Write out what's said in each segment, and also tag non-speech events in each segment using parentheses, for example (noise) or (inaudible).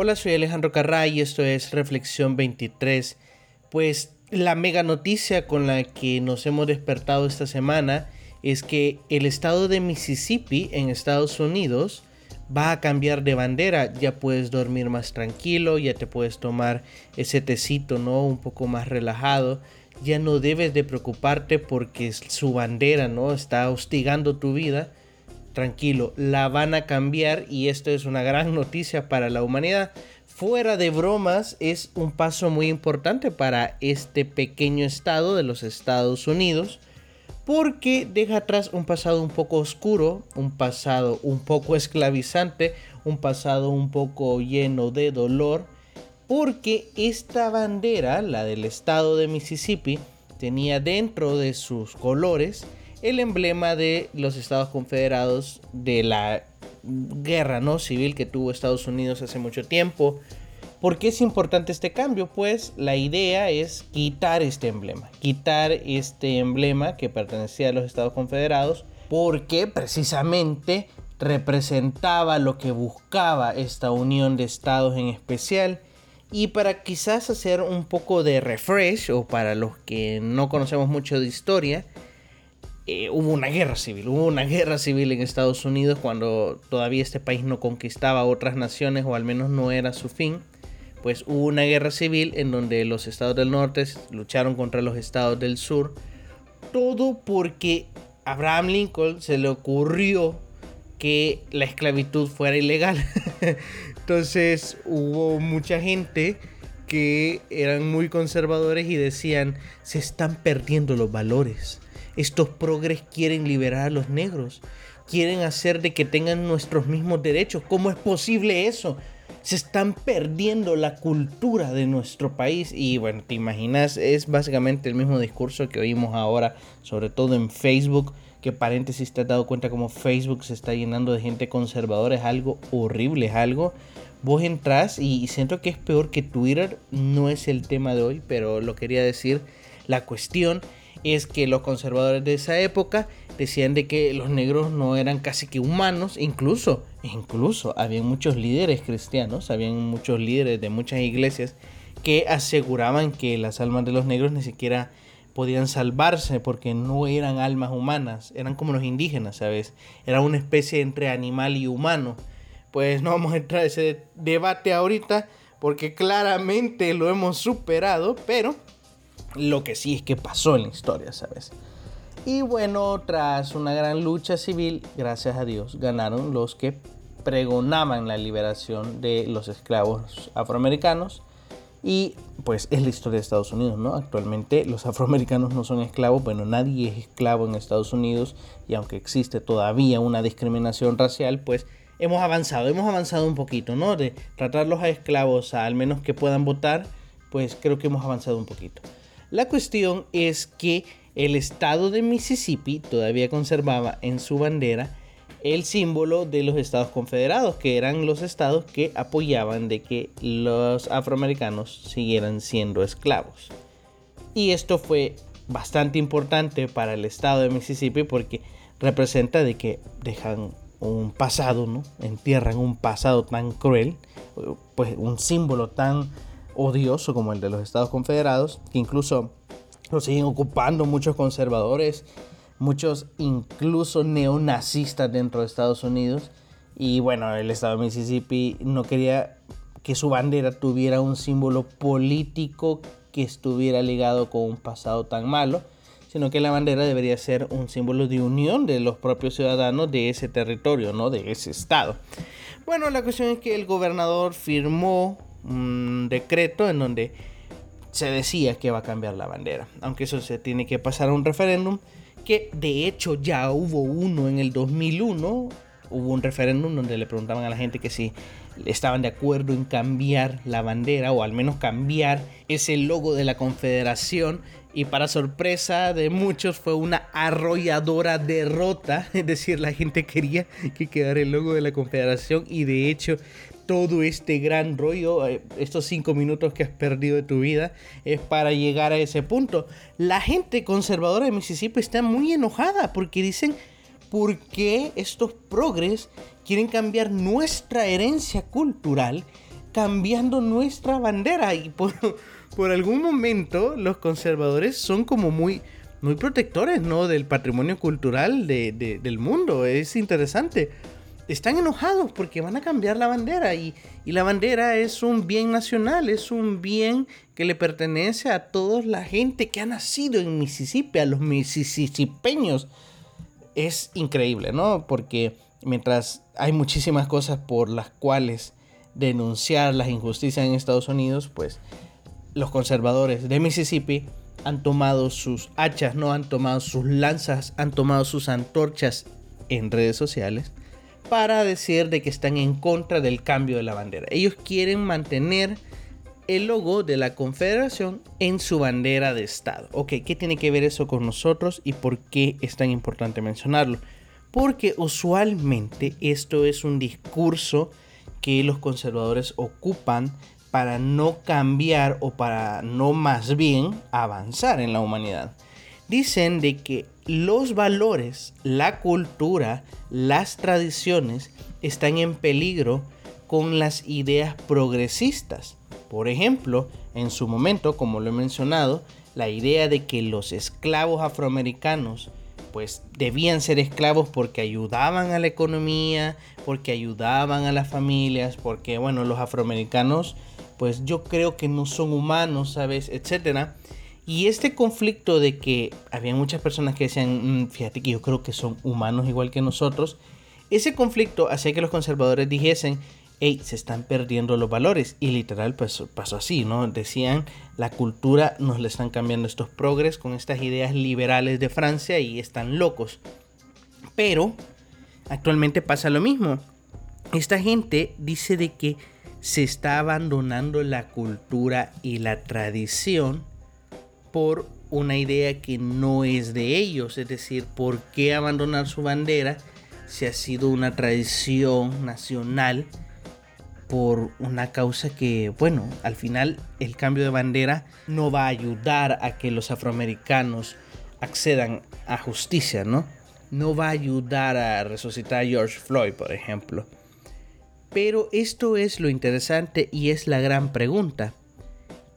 Hola, soy Alejandro Carray y esto es Reflexión 23. Pues la mega noticia con la que nos hemos despertado esta semana es que el estado de Mississippi en Estados Unidos va a cambiar de bandera. Ya puedes dormir más tranquilo, ya te puedes tomar ese tecito, ¿no? Un poco más relajado. Ya no debes de preocuparte porque su bandera, ¿no? Está hostigando tu vida tranquilo, la van a cambiar y esto es una gran noticia para la humanidad. Fuera de bromas, es un paso muy importante para este pequeño estado de los Estados Unidos porque deja atrás un pasado un poco oscuro, un pasado un poco esclavizante, un pasado un poco lleno de dolor, porque esta bandera, la del estado de Mississippi, tenía dentro de sus colores el emblema de los Estados Confederados de la guerra no civil que tuvo Estados Unidos hace mucho tiempo. ¿Por qué es importante este cambio? Pues la idea es quitar este emblema, quitar este emblema que pertenecía a los Estados Confederados, porque precisamente representaba lo que buscaba esta unión de estados en especial. Y para quizás hacer un poco de refresh, o para los que no conocemos mucho de historia, eh, hubo una guerra civil, hubo una guerra civil en Estados Unidos cuando todavía este país no conquistaba otras naciones o al menos no era su fin. Pues hubo una guerra civil en donde los estados del norte lucharon contra los estados del sur. Todo porque Abraham Lincoln se le ocurrió que la esclavitud fuera ilegal. (laughs) Entonces hubo mucha gente que eran muy conservadores y decían, se están perdiendo los valores estos progres quieren liberar a los negros. Quieren hacer de que tengan nuestros mismos derechos. ¿Cómo es posible eso? Se están perdiendo la cultura de nuestro país. Y bueno, te imaginas, es básicamente el mismo discurso que oímos ahora, sobre todo en Facebook. Que paréntesis, te has dado cuenta como Facebook se está llenando de gente conservadora. Es algo horrible, es algo vos entras y siento que es peor que Twitter. No es el tema de hoy, pero lo quería decir. La cuestión es que los conservadores de esa época decían de que los negros no eran casi que humanos, incluso, incluso había muchos líderes cristianos, habían muchos líderes de muchas iglesias que aseguraban que las almas de los negros ni siquiera podían salvarse porque no eran almas humanas, eran como los indígenas, ¿sabes? Era una especie entre animal y humano. Pues no vamos a entrar a ese debate ahorita porque claramente lo hemos superado, pero lo que sí es que pasó en la historia, ¿sabes? Y bueno, tras una gran lucha civil, gracias a Dios, ganaron los que pregonaban la liberación de los esclavos afroamericanos. Y pues es la historia de Estados Unidos, ¿no? Actualmente los afroamericanos no son esclavos, bueno, nadie es esclavo en Estados Unidos y aunque existe todavía una discriminación racial, pues hemos avanzado, hemos avanzado un poquito, ¿no? De tratarlos a esclavos a al menos que puedan votar, pues creo que hemos avanzado un poquito. La cuestión es que el estado de Mississippi todavía conservaba en su bandera el símbolo de los estados confederados, que eran los estados que apoyaban de que los afroamericanos siguieran siendo esclavos. Y esto fue bastante importante para el estado de Mississippi porque representa de que dejan un pasado, ¿no? Entierran un pasado tan cruel, pues un símbolo tan odioso como el de los Estados Confederados, que incluso lo siguen ocupando muchos conservadores, muchos incluso neonazistas dentro de Estados Unidos. Y bueno, el estado de Mississippi no quería que su bandera tuviera un símbolo político que estuviera ligado con un pasado tan malo, sino que la bandera debería ser un símbolo de unión de los propios ciudadanos de ese territorio, ¿no? De ese estado. Bueno, la cuestión es que el gobernador firmó un decreto en donde se decía que va a cambiar la bandera, aunque eso se tiene que pasar a un referéndum, que de hecho ya hubo uno en el 2001, hubo un referéndum donde le preguntaban a la gente que si estaban de acuerdo en cambiar la bandera o al menos cambiar ese logo de la confederación. Y para sorpresa de muchos fue una arrolladora derrota, (laughs) es decir, la gente quería que quedara el logo de la confederación y de hecho todo este gran rollo, eh, estos cinco minutos que has perdido de tu vida, es para llegar a ese punto. La gente conservadora de Mississippi está muy enojada porque dicen, ¿por qué estos progres quieren cambiar nuestra herencia cultural? cambiando nuestra bandera y por, (laughs) por algún momento los conservadores son como muy, muy protectores, ¿no? Del patrimonio cultural del mundo. Es interesante. Están enojados porque van a cambiar la bandera y, la bandera es un bien nacional, es un bien que le pertenece a toda la gente que ha nacido en Mississippi, a los mississippeños. Es increíble, ¿no? Porque mientras hay muchísimas cosas por las cuales denunciar las injusticias en Estados Unidos, pues los conservadores de Mississippi han tomado sus hachas, no han tomado sus lanzas, han tomado sus antorchas en redes sociales para decir de que están en contra del cambio de la bandera. Ellos quieren mantener el logo de la Confederación en su bandera de Estado. Ok, ¿qué tiene que ver eso con nosotros y por qué es tan importante mencionarlo? Porque usualmente esto es un discurso que los conservadores ocupan para no cambiar o para no más bien avanzar en la humanidad. Dicen de que los valores, la cultura, las tradiciones están en peligro con las ideas progresistas. Por ejemplo, en su momento, como lo he mencionado, la idea de que los esclavos afroamericanos pues debían ser esclavos porque ayudaban a la economía, porque ayudaban a las familias, porque bueno, los afroamericanos pues yo creo que no son humanos, ¿sabes? Etcétera. Y este conflicto de que había muchas personas que decían, mm, fíjate que yo creo que son humanos igual que nosotros, ese conflicto hacía que los conservadores dijesen, hey, se están perdiendo los valores. Y literal pues, pasó así, ¿no? Decían, la cultura nos le están cambiando estos progres con estas ideas liberales de Francia y están locos. Pero actualmente pasa lo mismo. Esta gente dice de que se está abandonando la cultura y la tradición por una idea que no es de ellos. Es decir, ¿por qué abandonar su bandera si ha sido una tradición nacional? por una causa que, bueno, al final el cambio de bandera no va a ayudar a que los afroamericanos accedan a justicia, ¿no? No va a ayudar a resucitar a George Floyd, por ejemplo. Pero esto es lo interesante y es la gran pregunta.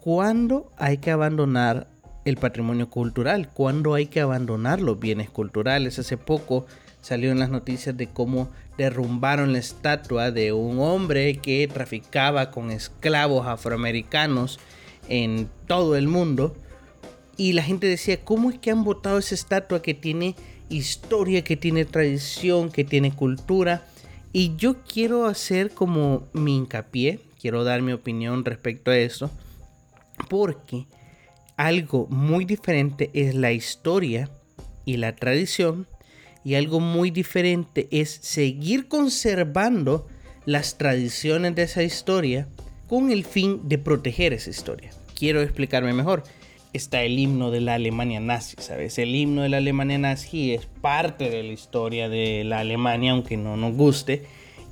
¿Cuándo hay que abandonar el patrimonio cultural? ¿Cuándo hay que abandonar los bienes culturales? Hace poco salió en las noticias de cómo derrumbaron la estatua de un hombre que traficaba con esclavos afroamericanos en todo el mundo. Y la gente decía, ¿cómo es que han botado esa estatua que tiene historia, que tiene tradición, que tiene cultura? Y yo quiero hacer como mi hincapié, quiero dar mi opinión respecto a eso, porque algo muy diferente es la historia y la tradición y algo muy diferente es seguir conservando las tradiciones de esa historia con el fin de proteger esa historia. Quiero explicarme mejor. Está el himno de la Alemania nazi, ¿sabes? El himno de la Alemania nazi es parte de la historia de la Alemania, aunque no nos guste.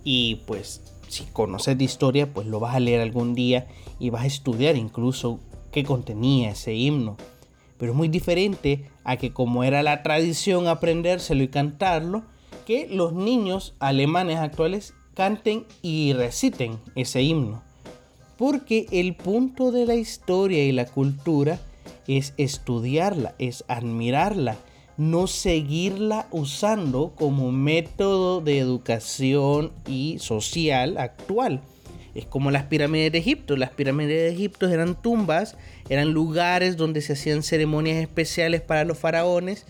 Y pues si conoces de historia, pues lo vas a leer algún día y vas a estudiar incluso qué contenía ese himno pero es muy diferente a que como era la tradición aprendérselo y cantarlo, que los niños alemanes actuales canten y reciten ese himno. Porque el punto de la historia y la cultura es estudiarla, es admirarla, no seguirla usando como método de educación y social actual. Es como las pirámides de Egipto. Las pirámides de Egipto eran tumbas, eran lugares donde se hacían ceremonias especiales para los faraones.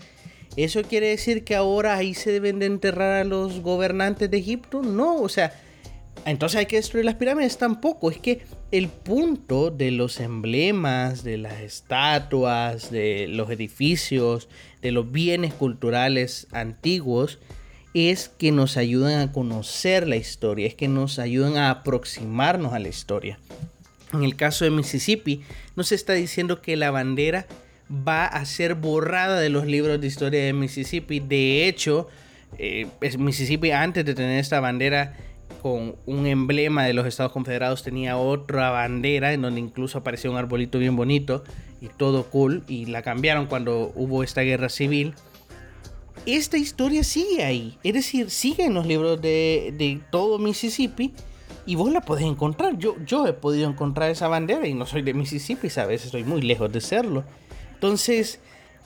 ¿Eso quiere decir que ahora ahí se deben de enterrar a los gobernantes de Egipto? No, o sea, entonces hay que destruir las pirámides tampoco. Es que el punto de los emblemas, de las estatuas, de los edificios, de los bienes culturales antiguos, es que nos ayudan a conocer la historia, es que nos ayudan a aproximarnos a la historia. En el caso de Mississippi, no se está diciendo que la bandera va a ser borrada de los libros de historia de Mississippi. De hecho, eh, Mississippi antes de tener esta bandera con un emblema de los Estados Confederados tenía otra bandera en donde incluso aparecía un arbolito bien bonito y todo cool y la cambiaron cuando hubo esta guerra civil esta historia sigue ahí. Es decir, sigue en los libros de, todo Mississippi. Y vos la podés encontrar. Yo, yo he podido encontrar esa bandera y no soy de Mississippi, ¿sabes? Estoy muy lejos de serlo. Entonces,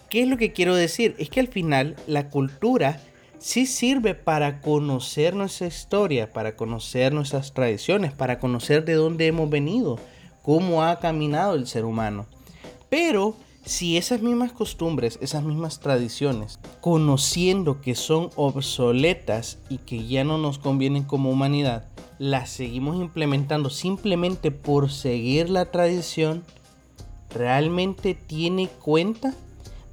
¿qué es lo que quiero decir? Es que al final la cultura sí sirve para conocer nuestra historia, para conocer nuestras tradiciones, para conocer de dónde hemos venido, cómo ha caminado el ser humano. Pero si esas mismas costumbres, esas mismas tradiciones, conociendo que son obsoletas y que ya no nos convienen como humanidad, las seguimos implementando simplemente por seguir la tradición, ¿realmente tiene cuenta?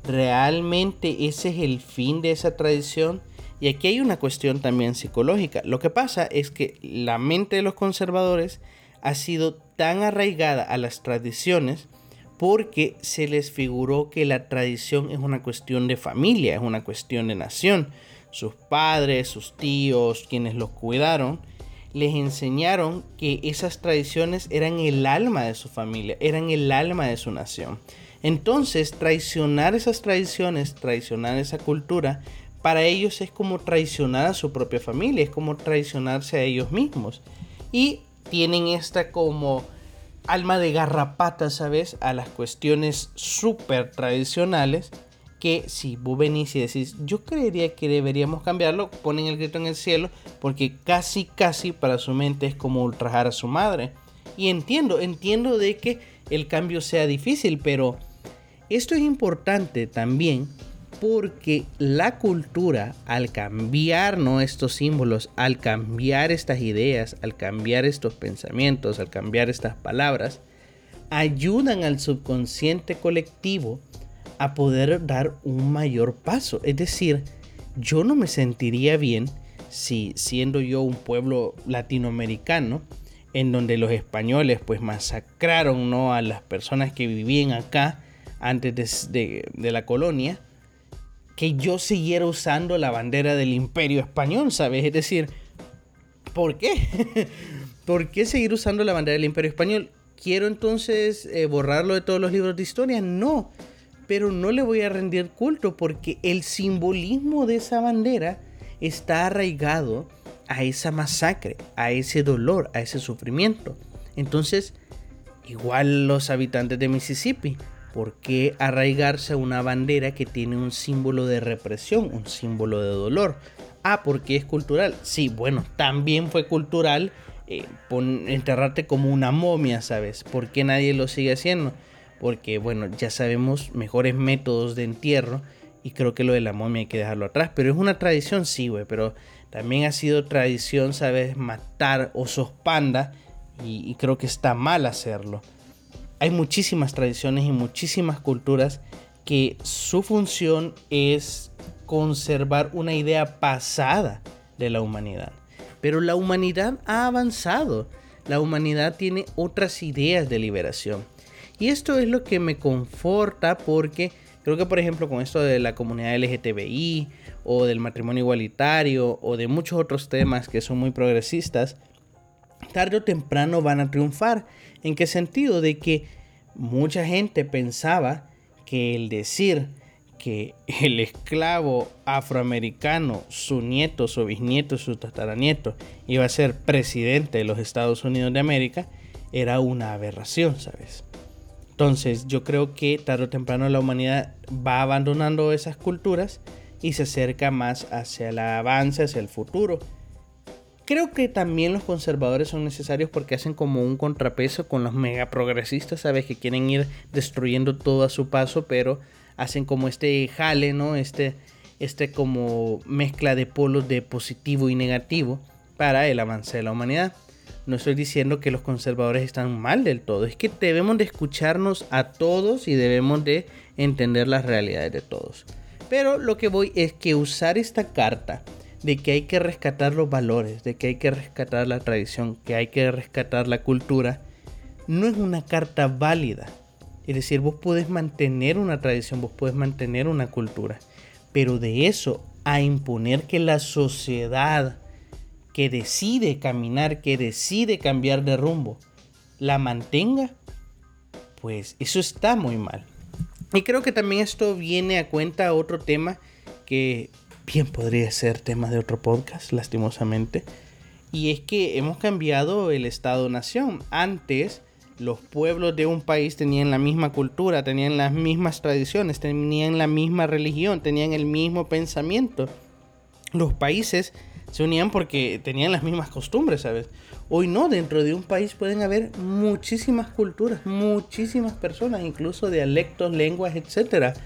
¿Realmente ese es el fin de esa tradición? Y aquí hay una cuestión también psicológica. Lo que pasa es que la mente de los conservadores ha sido tan arraigada a las tradiciones porque se les figuró que la tradición es una cuestión de familia, es una cuestión de nación. Sus padres, sus tíos, quienes los cuidaron, les enseñaron que esas tradiciones eran el alma de su familia, eran el alma de su nación. Entonces, traicionar esas tradiciones, traicionar esa cultura, para ellos es como traicionar a su propia familia, es como traicionarse a ellos mismos. Y tienen esta como alma de garrapata, ¿sabes? A las cuestiones súper tradicionales que si vos venís y decís, yo creería que deberíamos cambiarlo, ponen el grito en el cielo, porque casi, casi para su mente es como ultrajar a su madre. Y entiendo, entiendo de que el cambio sea difícil, pero esto es importante también porque la cultura, al cambiar ¿no? estos símbolos, al cambiar estas ideas, al cambiar estos pensamientos, al cambiar estas palabras, ayudan al subconsciente colectivo a poder dar un mayor paso. Es decir, yo no me sentiría bien si siendo yo un pueblo latinoamericano, en donde los españoles pues masacraron ¿no? a las personas que vivían acá antes de la colonia, que yo siguiera usando la bandera del imperio español, ¿sabes? Es decir, ¿por qué? (laughs) ¿Por qué seguir usando la bandera del imperio español? ¿Quiero entonces eh, borrarlo de todos los libros de historia? No, pero no le voy a rendir culto porque el simbolismo de esa bandera está arraigado a esa masacre, a ese dolor, a ese sufrimiento. Entonces, igual los habitantes de Mississippi, ¿Por qué arraigarse a una bandera que tiene un símbolo de represión, un símbolo de dolor? Ah, porque es cultural. Sí, bueno, también fue cultural eh, enterrarte como una momia, ¿sabes? ¿Por qué nadie lo sigue haciendo? Porque, bueno, ya sabemos mejores métodos de entierro y creo que lo de la momia hay que dejarlo atrás. Pero es una tradición, sí, güey, pero también ha sido tradición, ¿sabes? Matar osos panda y creo que está mal hacerlo hay muchísimas tradiciones y muchísimas culturas que su función es conservar una idea pasada de la humanidad. Pero la humanidad ha avanzado. La humanidad tiene otras ideas de liberación. Y esto es lo que me conforta porque creo que por ejemplo con esto de la comunidad LGTBI o del matrimonio igualitario o de muchos otros temas que son muy progresistas, tarde o temprano van a triunfar. ¿En qué sentido? De que mucha gente pensaba que el decir que el esclavo afroamericano, su nieto, su bisnieto, su tataranieto, iba a ser presidente de los Estados Unidos de América, era una aberración, ¿sabes? Entonces yo creo que tarde o temprano la humanidad va abandonando esas culturas y se acerca más hacia el avance, hacia el futuro. Creo que también los conservadores son necesarios porque hacen como un contrapeso con los mega progresistas, ¿sabes? Que quieren ir destruyendo todo a su paso, pero hacen como este jale, ¿no? Este, este como mezcla de polos de positivo y negativo para el avance de la humanidad. No estoy diciendo que los conservadores están mal del todo, es que debemos de escucharnos a todos y debemos de entender las realidades de todos. Pero lo que voy es que usar esta carta de que hay que rescatar los valores, de que hay que rescatar la tradición, que hay que rescatar la cultura, no es una carta válida. Es decir, vos podés mantener una tradición, vos podés mantener una cultura, pero de eso a imponer que la sociedad que decide caminar, que decide cambiar de rumbo, la mantenga, pues eso está muy mal. Y creo que también esto viene a cuenta otro tema que bien podría ser tema de otro podcast, lastimosamente. Y es que hemos cambiado el Estado-Nación. Antes los pueblos de un país tenían la misma cultura, tenían las mismas tradiciones, tenían la misma religión, tenían el mismo pensamiento. Los países se unían porque tenían las mismas costumbres, ¿sabes? Hoy no, dentro de un país pueden haber muchísimas culturas, muchísimas personas, incluso dialectos, lenguas, etc.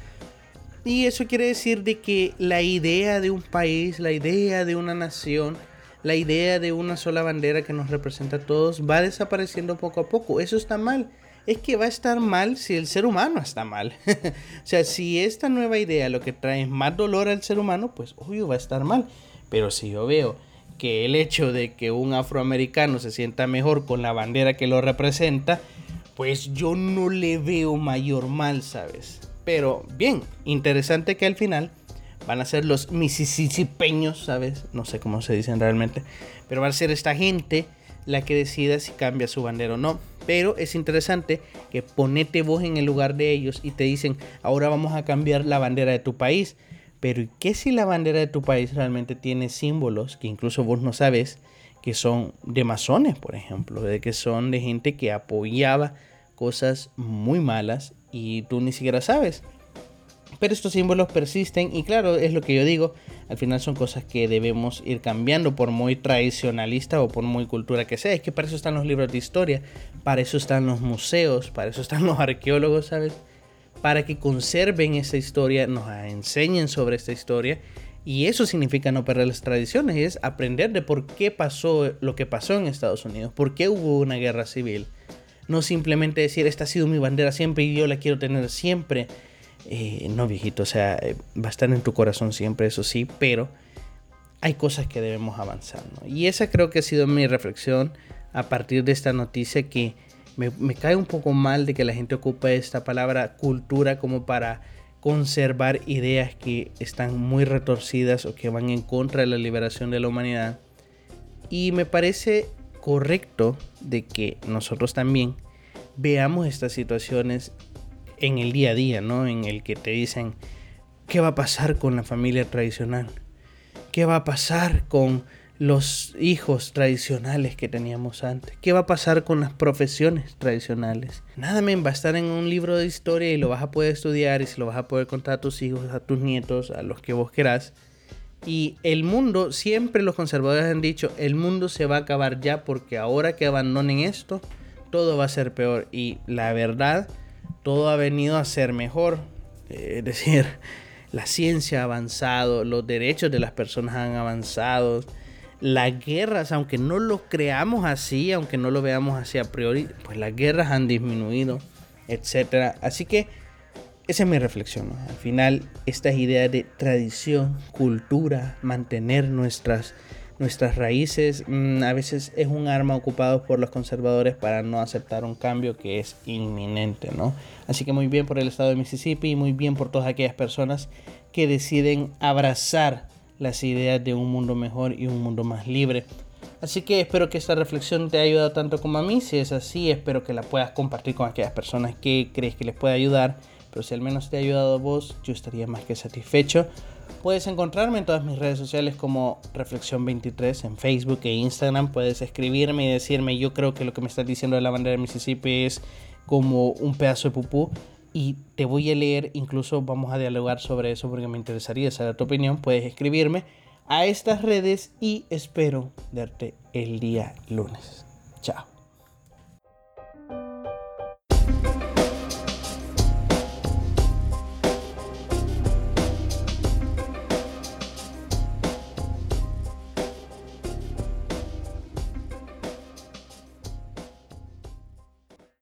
Y eso quiere decir de que la idea de un país, la idea de una nación, la idea de una sola bandera que nos representa a todos va desapareciendo poco a poco. Eso está mal. Es que va a estar mal si el ser humano está mal. (laughs) o sea, si esta nueva idea lo que trae es más dolor al ser humano, pues obvio va a estar mal. Pero si yo veo que el hecho de que un afroamericano se sienta mejor con la bandera que lo representa, pues yo no le veo mayor mal, ¿sabes? Pero bien, interesante que al final van a ser los misisipeños, ¿sabes? No sé cómo se dicen realmente, pero va a ser esta gente la que decida si cambia su bandera o no. Pero es interesante que ponete vos en el lugar de ellos y te dicen, ahora vamos a cambiar la bandera de tu país. Pero ¿qué si la bandera de tu país realmente tiene símbolos que incluso vos no sabes que son de masones, por ejemplo, de que son de gente que apoyaba cosas muy malas y tú ni siquiera sabes? Pero estos símbolos persisten y claro, es lo que yo digo, al final son cosas que debemos ir cambiando por muy tradicionalista o por muy cultura que sea. Es que para eso están los libros de historia, para eso están los museos, para eso están los arqueólogos, ¿sabes? Para que conserven esa historia, nos enseñen sobre esta historia. Y eso significa no perder las tradiciones, es aprender de por qué pasó lo que pasó en Estados Unidos, por qué hubo una guerra civil. No simplemente decir, esta ha sido mi bandera siempre y yo la quiero tener siempre eh, no viejito, o sea, eh, va a estar en tu corazón siempre, eso sí, pero hay cosas que debemos avanzar. Y esa creo que ha sido mi reflexión a partir de esta noticia que me, me cae un poco mal de que la gente ocupe esta palabra cultura como para conservar ideas que están muy retorcidas o que van en contra de la liberación de la humanidad. Y me parece correcto de que nosotros también veamos estas situaciones en el día a día, ¿no? En el que te dicen, ¿qué va a pasar con la familia tradicional? ¿Qué va a pasar con los hijos tradicionales que teníamos antes? ¿Qué va a pasar con las profesiones tradicionales? Nada, me va a estar en un libro de historia y lo vas a poder estudiar y se lo vas a poder contar a tus hijos, a tus nietos, a los que vos querás. Y el mundo, siempre los conservadores han dicho, el mundo se va a acabar ya porque ahora que abandonen esto, todo va a ser peor. Y la verdad todo ha venido a ser mejor. (laughs) Es decir, la ciencia ha avanzado, los derechos de las personas han avanzado, las guerras, aunque no lo creamos así, aunque no lo veamos así a priori, pues las guerras han disminuido, etc. Así que esa es mi reflexión. Al final, estas ideas de tradición, cultura, mantener nuestras nuestras raíces mm, a veces es un arma ocupado por los conservadores para no aceptar un cambio que es inminente, ¿no? Así que muy bien por el estado de Mississippi y muy bien por todas aquellas personas que deciden abrazar las ideas de un mundo mejor y un mundo más libre. Así que espero que esta reflexión te haya ayudado tanto como a mí. Si es así, espero que la puedas compartir con aquellas personas que crees que les puede ayudar. Pero si al menos te ha ayudado a vos, yo estaría más que satisfecho. Puedes encontrarme en todas mis redes sociales como Reflexión23 en Facebook e Instagram. Puedes escribirme y decirme, yo creo que lo que me estás diciendo de la bandera de Mississippi es como un pedazo de pupú. Y te voy a leer, incluso vamos a dialogar sobre eso porque me interesaría saber tu opinión. Puedes escribirme a estas redes y espero verte el día lunes. Chao.